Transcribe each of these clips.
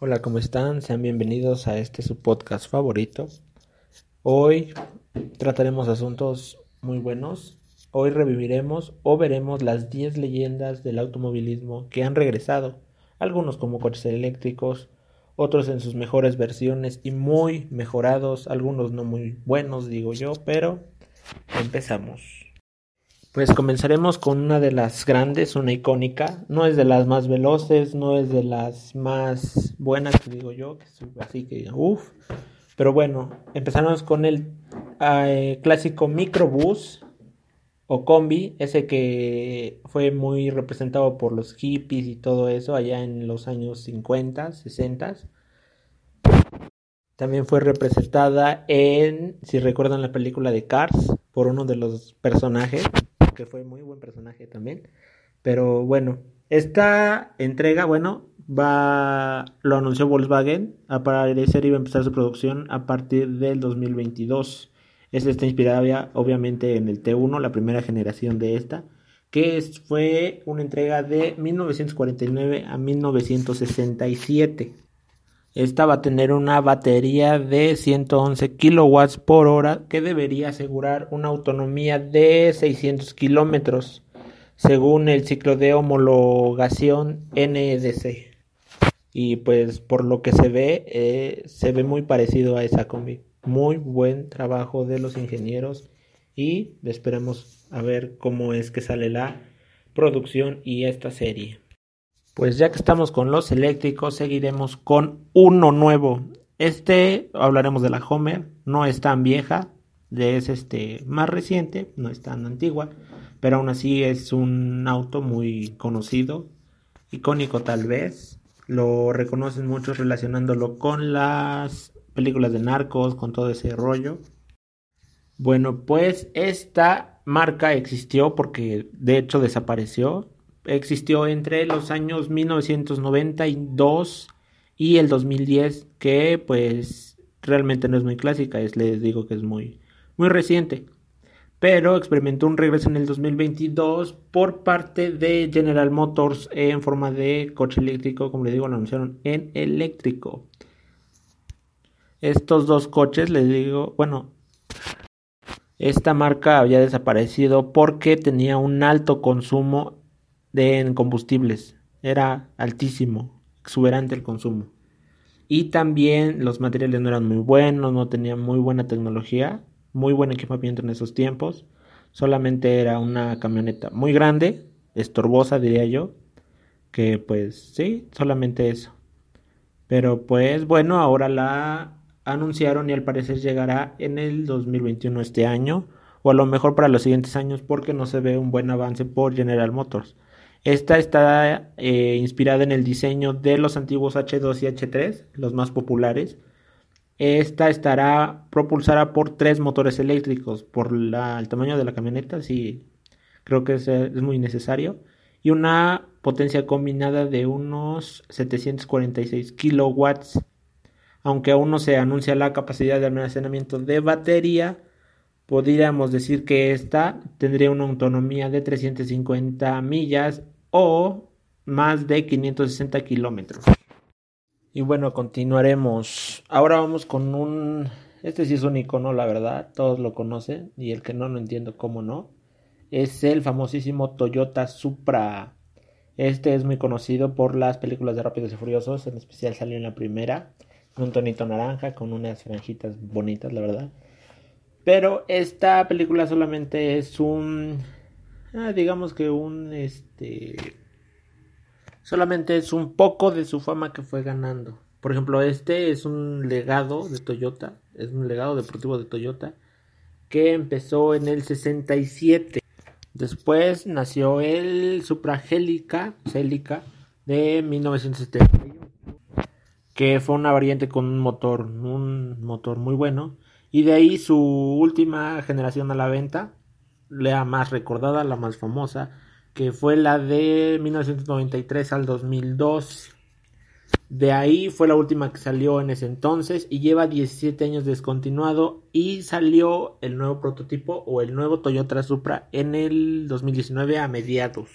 Hola, ¿cómo están? Sean bienvenidos a este su podcast favorito. Hoy trataremos asuntos muy buenos. Hoy reviviremos o veremos las 10 leyendas del automovilismo que han regresado, algunos como coches eléctricos, otros en sus mejores versiones y muy mejorados, algunos no muy buenos, digo yo, pero empezamos. Pues comenzaremos con una de las grandes, una icónica. No es de las más veloces, no es de las más buenas, digo yo, así que uff. Pero bueno, empezamos con el eh, clásico microbús o combi, ese que fue muy representado por los hippies y todo eso allá en los años 50, 60. También fue representada en, si recuerdan la película de Cars, por uno de los personajes que fue muy buen personaje también. Pero bueno, esta entrega, bueno, va, lo anunció Volkswagen, a parecer iba a empezar su producción a partir del 2022. Esta está inspirada obviamente en el T1, la primera generación de esta, que fue una entrega de 1949 a 1967. Esta va a tener una batería de 111 kilowatts por hora que debería asegurar una autonomía de 600 kilómetros según el ciclo de homologación NEDC. Y pues por lo que se ve, eh, se ve muy parecido a esa combi. Muy buen trabajo de los ingenieros y esperemos a ver cómo es que sale la producción y esta serie. Pues ya que estamos con los eléctricos, seguiremos con uno nuevo. Este hablaremos de la Homer, no es tan vieja, es este más reciente, no es tan antigua, pero aún así es un auto muy conocido, icónico tal vez. Lo reconocen muchos relacionándolo con las películas de narcos, con todo ese rollo. Bueno, pues esta marca existió porque de hecho desapareció existió entre los años 1992 y el 2010, que pues realmente no es muy clásica, es, les digo que es muy, muy reciente. Pero experimentó un regreso en el 2022 por parte de General Motors en forma de coche eléctrico, como les digo, lo anunciaron en eléctrico. Estos dos coches, les digo, bueno, esta marca había desaparecido porque tenía un alto consumo de combustibles. Era altísimo, exuberante el consumo. Y también los materiales no eran muy buenos, no tenían muy buena tecnología, muy buen equipamiento en esos tiempos. Solamente era una camioneta muy grande, estorbosa diría yo, que pues sí, solamente eso. Pero pues bueno, ahora la anunciaron y al parecer llegará en el 2021 este año o a lo mejor para los siguientes años porque no se ve un buen avance por General Motors. Esta está eh, inspirada en el diseño de los antiguos H2 y H3, los más populares. Esta estará propulsada por tres motores eléctricos, por el tamaño de la camioneta, sí, creo que es, es muy necesario, y una potencia combinada de unos 746 kilowatts. Aunque aún no se anuncia la capacidad de almacenamiento de batería, podríamos decir que esta tendría una autonomía de 350 millas o más de 560 kilómetros. Y bueno, continuaremos. Ahora vamos con un... Este sí es un icono, la verdad, todos lo conocen y el que no, no entiendo cómo no. Es el famosísimo Toyota Supra. Este es muy conocido por las películas de Rápidos y Furiosos, en especial salió en la primera, un tonito naranja con unas franjitas bonitas, la verdad. Pero esta película solamente es un Ah, digamos que un este solamente es un poco de su fama que fue ganando. Por ejemplo, este es un legado de Toyota, es un legado deportivo de Toyota que empezó en el 67. Después nació el Supra Celica de 1971, que fue una variante con un motor, un motor muy bueno. Y de ahí su última generación a la venta, la más recordada, la más famosa, que fue la de 1993 al 2002. De ahí fue la última que salió en ese entonces y lleva 17 años descontinuado y salió el nuevo prototipo o el nuevo Toyota Supra en el 2019 a mediados.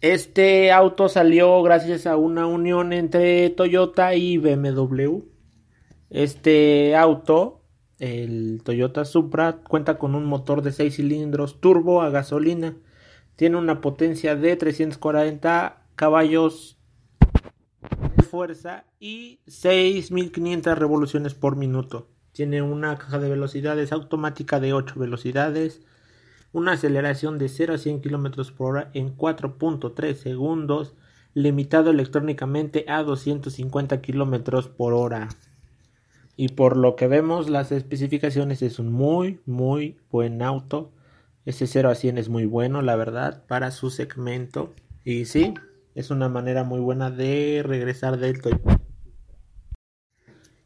Este auto salió gracias a una unión entre Toyota y BMW. Este auto, el Toyota Supra, cuenta con un motor de 6 cilindros turbo a gasolina. Tiene una potencia de 340 caballos de fuerza y 6500 revoluciones por minuto. Tiene una caja de velocidades automática de 8 velocidades una aceleración de 0 a 100 km por hora en 4.3 segundos, limitado electrónicamente a 250 km por hora. Y por lo que vemos, las especificaciones es un muy, muy buen auto. Ese 0 a 100 es muy bueno, la verdad, para su segmento. Y sí, es una manera muy buena de regresar del Toyota.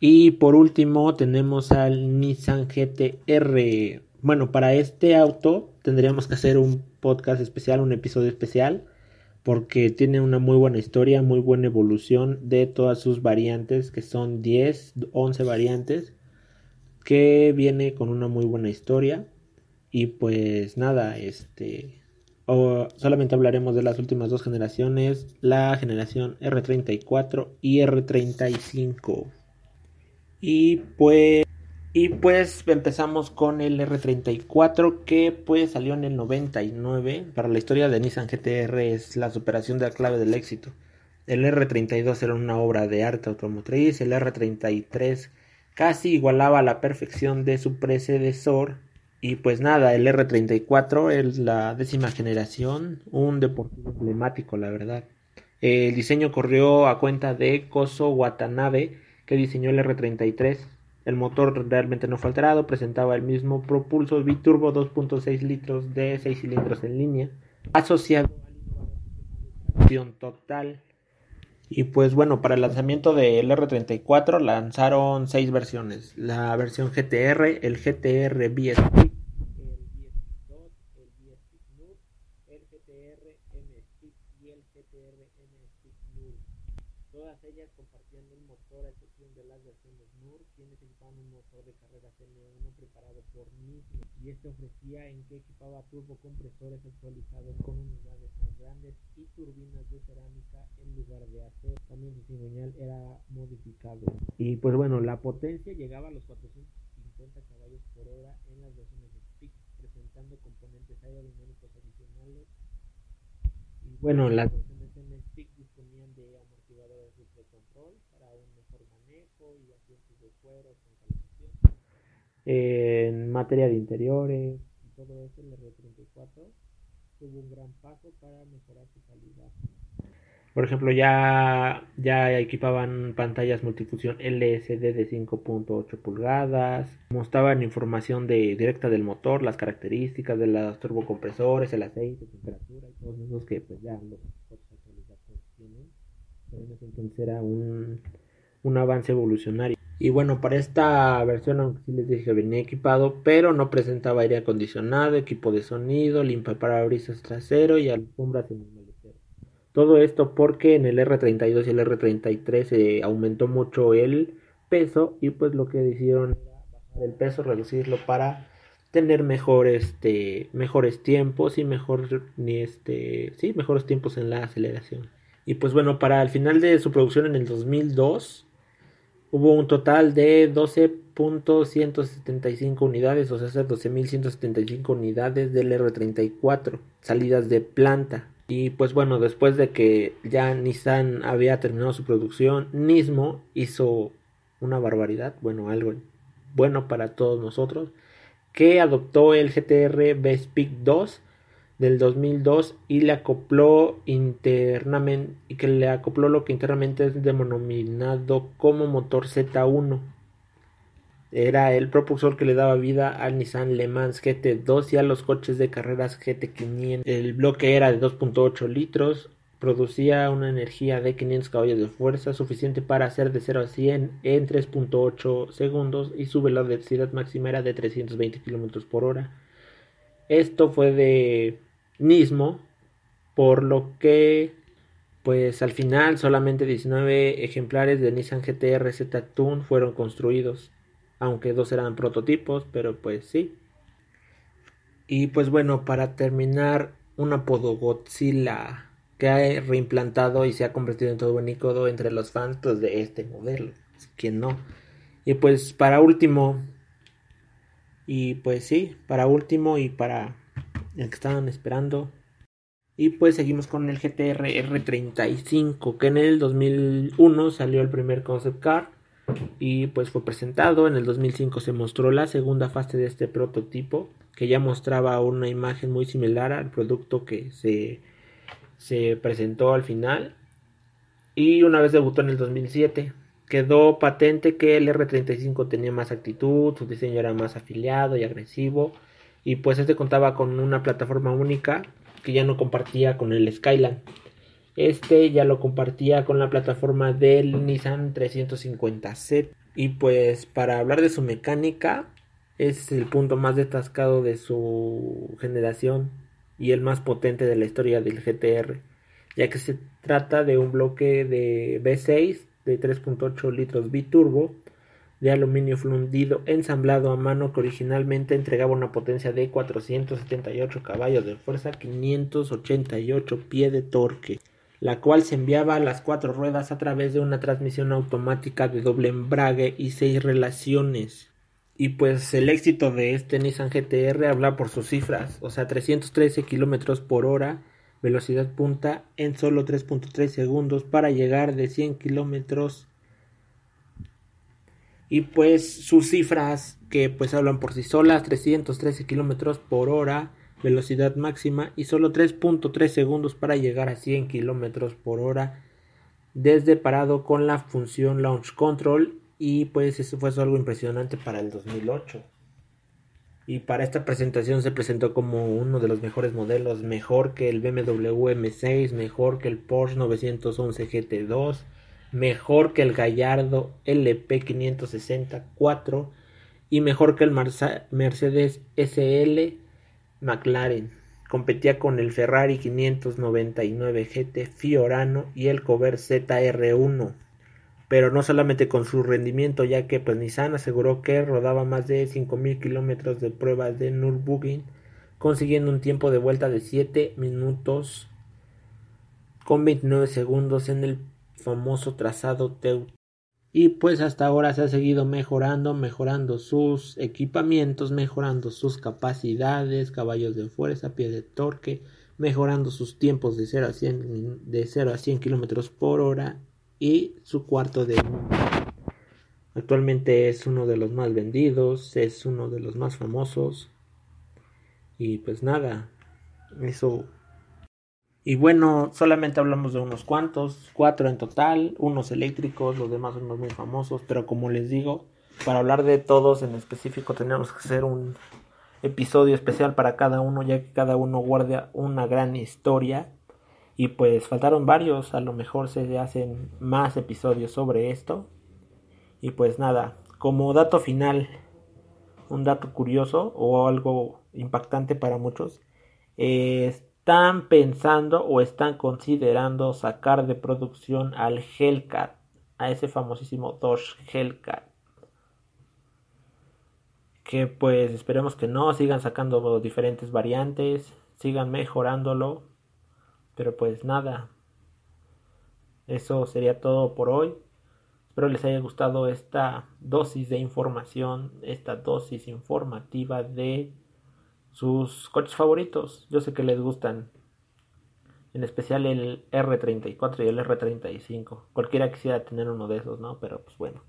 Y por último tenemos al Nissan GTR. Bueno, para este auto tendríamos que hacer un podcast especial, un episodio especial, porque tiene una muy buena historia, muy buena evolución de todas sus variantes, que son 10, 11 variantes, que viene con una muy buena historia. Y pues nada, este... solamente hablaremos de las últimas dos generaciones, la generación R34 y R35. Y pues y pues empezamos con el R34 que pues salió en el 99. Para la historia de Nissan GTR es la superación de la clave del éxito. El R32 era una obra de arte automotriz. El R33 casi igualaba la perfección de su predecesor. Y pues nada, el R34 es la décima generación. Un deportivo emblemático, la verdad. El diseño corrió a cuenta de Koso Watanabe que diseñó el R33 el motor realmente no fue alterado, presentaba el mismo propulso biturbo 2.6 litros de 6 cilindros en línea, asociado a la total. Y pues bueno, para el lanzamiento del R34 lanzaron 6 versiones. La versión GTR, el GTR BSP, el GTR M-Stick y el GTR M-Stick Todas ellas compartían un motor a excepción de las versiones NUR, quienes equipaban un motor de carrera N1 preparado por Nismo, y este ofrecía en que equipaba turbocompresores actualizados con unidades más grandes y turbinas de cerámica en lugar de acero. También su cigüeñal era modificado. Y pues bueno, la potencia llegaba a los 450 caballos por hora en las versiones Stick, presentando componentes aerodinámicos adicionales. Y bueno, las versiones M Stick disponían de de control para un mejor manejo y asientos de cuero con calefacción. En materia de interiores y todo eso, el R34 tuvo un gran paso para mejorar su calidad. Por ejemplo, ya, ya equipaban pantallas multifunción LCD de 5.8 pulgadas, mostraban información de, directa del motor, las características de los turbocompresores, el aceite, temperatura y todos esos que pues ya los entonces era un, un avance evolucionario. Y bueno, para esta versión, aunque sí les dije venía equipado, pero no presentaba aire acondicionado, equipo de sonido, limpia parabrisas trasero y alfombras en el maletero. Todo esto porque en el R32 y el R33 se aumentó mucho el peso y pues lo que decidieron era bajar el peso, reducirlo para tener mejor este mejores tiempos y mejor este sí mejores tiempos en la aceleración y pues bueno, para el final de su producción en el 2002 hubo un total de 12.175 unidades, o sea, 12.175 unidades del R34 salidas de planta. Y pues bueno, después de que ya Nissan había terminado su producción, Nismo hizo una barbaridad, bueno, algo bueno para todos nosotros, que adoptó el GTR B-Speak 2 del 2002 y le acopló internamente que le acopló lo que internamente es denominado como motor Z1 era el propulsor que le daba vida al Nissan Le Mans GT2 y a los coches de carreras GT500 el bloque era de 2.8 litros producía una energía de 500 caballos de fuerza suficiente para hacer de 0 a 100 en 3.8 segundos y su velocidad máxima era de 320 km por hora esto fue de Nismo, por lo que pues al final solamente 19 ejemplares de Nissan GTR Z Tune fueron construidos, aunque dos eran prototipos, pero pues sí. Y pues bueno, para terminar, un apodo Godzilla que ha reimplantado y se ha convertido en todo un icono entre los fans pues, de este modelo. ¿Quién no? Y pues para último, y pues sí, para último y para el que estaban esperando. Y pues seguimos con el GTR R35, que en el 2001 salió el primer concept car y pues fue presentado. En el 2005 se mostró la segunda fase de este prototipo, que ya mostraba una imagen muy similar al producto que se, se presentó al final. Y una vez debutó en el 2007, quedó patente que el R35 tenía más actitud, su diseño era más afiliado y agresivo. Y pues este contaba con una plataforma única que ya no compartía con el Skyline. Este ya lo compartía con la plataforma del Nissan 350Z. Y pues para hablar de su mecánica, es el punto más detascado de su generación y el más potente de la historia del GTR, ya que se trata de un bloque de V6 de 3.8 litros biturbo de aluminio fundido ensamblado a mano que originalmente entregaba una potencia de 478 caballos de fuerza, 588 pie de torque la cual se enviaba a las cuatro ruedas a través de una transmisión automática de doble embrague y seis relaciones. Y pues el éxito de este Nissan GTR habla por sus cifras, o sea, 313 kilómetros por hora, velocidad punta en solo 3.3 segundos para llegar de 100 kilómetros. Y pues sus cifras que pues hablan por sí solas, 313 kilómetros por hora, velocidad máxima y solo 3.3 segundos para llegar a 100 km por hora desde parado con la función Launch Control y pues eso fue algo impresionante para el 2008 y para esta presentación se presentó como uno de los mejores modelos mejor que el BMW M6 mejor que el Porsche 911 GT2 mejor que el Gallardo LP 564 y mejor que el Mercedes SL McLaren. Competía con el Ferrari 599 GT Fiorano y el Cover ZR1. Pero no solamente con su rendimiento, ya que pues, Nissan aseguró que rodaba más de 5.000 kilómetros de pruebas de Nürburgring, consiguiendo un tiempo de vuelta de 7 minutos con 29 segundos en el famoso trazado Teu. Y pues hasta ahora se ha seguido mejorando, mejorando sus equipamientos, mejorando sus capacidades, caballos de fuerza, pie de torque, mejorando sus tiempos de 0 a 100, de 0 a 100 kilómetros por hora y su cuarto de Actualmente es uno de los más vendidos, es uno de los más famosos. Y pues nada, eso y bueno, solamente hablamos de unos cuantos, cuatro en total, unos eléctricos, los demás son los muy famosos, pero como les digo, para hablar de todos en específico tenemos que hacer un episodio especial para cada uno, ya que cada uno guarda una gran historia. Y pues faltaron varios, a lo mejor se hacen más episodios sobre esto. Y pues nada, como dato final, un dato curioso o algo impactante para muchos, es están pensando o están considerando sacar de producción al Hellcat, a ese famosísimo Dodge Hellcat. Que pues esperemos que no, sigan sacando diferentes variantes, sigan mejorándolo. Pero pues nada, eso sería todo por hoy. Espero les haya gustado esta dosis de información, esta dosis informativa de sus coches favoritos. Yo sé que les gustan. En especial el R34 y el R35. Cualquiera quisiera tener uno de esos, ¿no? Pero pues bueno.